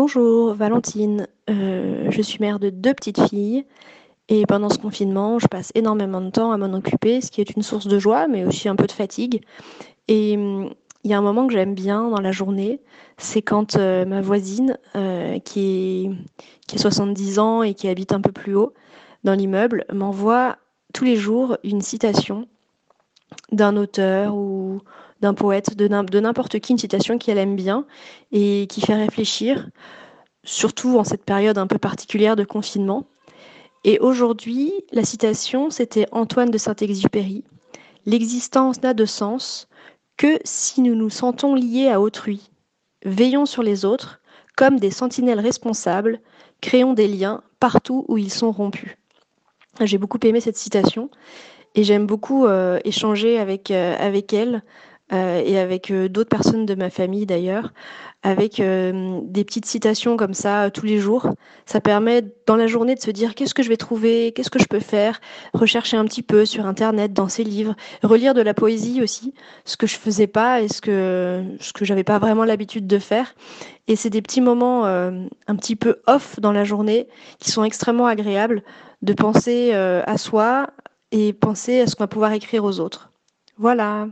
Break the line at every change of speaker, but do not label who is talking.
Bonjour, Valentine. Euh, je suis mère de deux petites filles et pendant ce confinement, je passe énormément de temps à m'en occuper, ce qui est une source de joie, mais aussi un peu de fatigue. Et hum, il y a un moment que j'aime bien dans la journée, c'est quand euh, ma voisine, euh, qui, est, qui a 70 ans et qui habite un peu plus haut dans l'immeuble, m'envoie tous les jours une citation d'un auteur ou d'un poète, de n'importe qui, une citation qu'elle aime bien et qui fait réfléchir, surtout en cette période un peu particulière de confinement. Et aujourd'hui, la citation, c'était Antoine de Saint-Exupéry. L'existence n'a de sens que si nous nous sentons liés à autrui. Veillons sur les autres comme des sentinelles responsables, créons des liens partout où ils sont rompus. J'ai beaucoup aimé cette citation et j'aime beaucoup euh, échanger avec, euh, avec elle euh, et avec euh, d'autres personnes de ma famille d'ailleurs, avec euh, des petites citations comme ça tous les jours. Ça permet dans la journée de se dire qu'est-ce que je vais trouver, qu'est-ce que je peux faire, rechercher un petit peu sur internet, dans ses livres, relire de la poésie aussi, ce que je faisais pas et ce que ce que j'avais pas vraiment l'habitude de faire. Et c'est des petits moments un petit peu off dans la journée qui sont extrêmement agréables de penser à soi et penser à ce qu'on va pouvoir écrire aux autres. Voilà.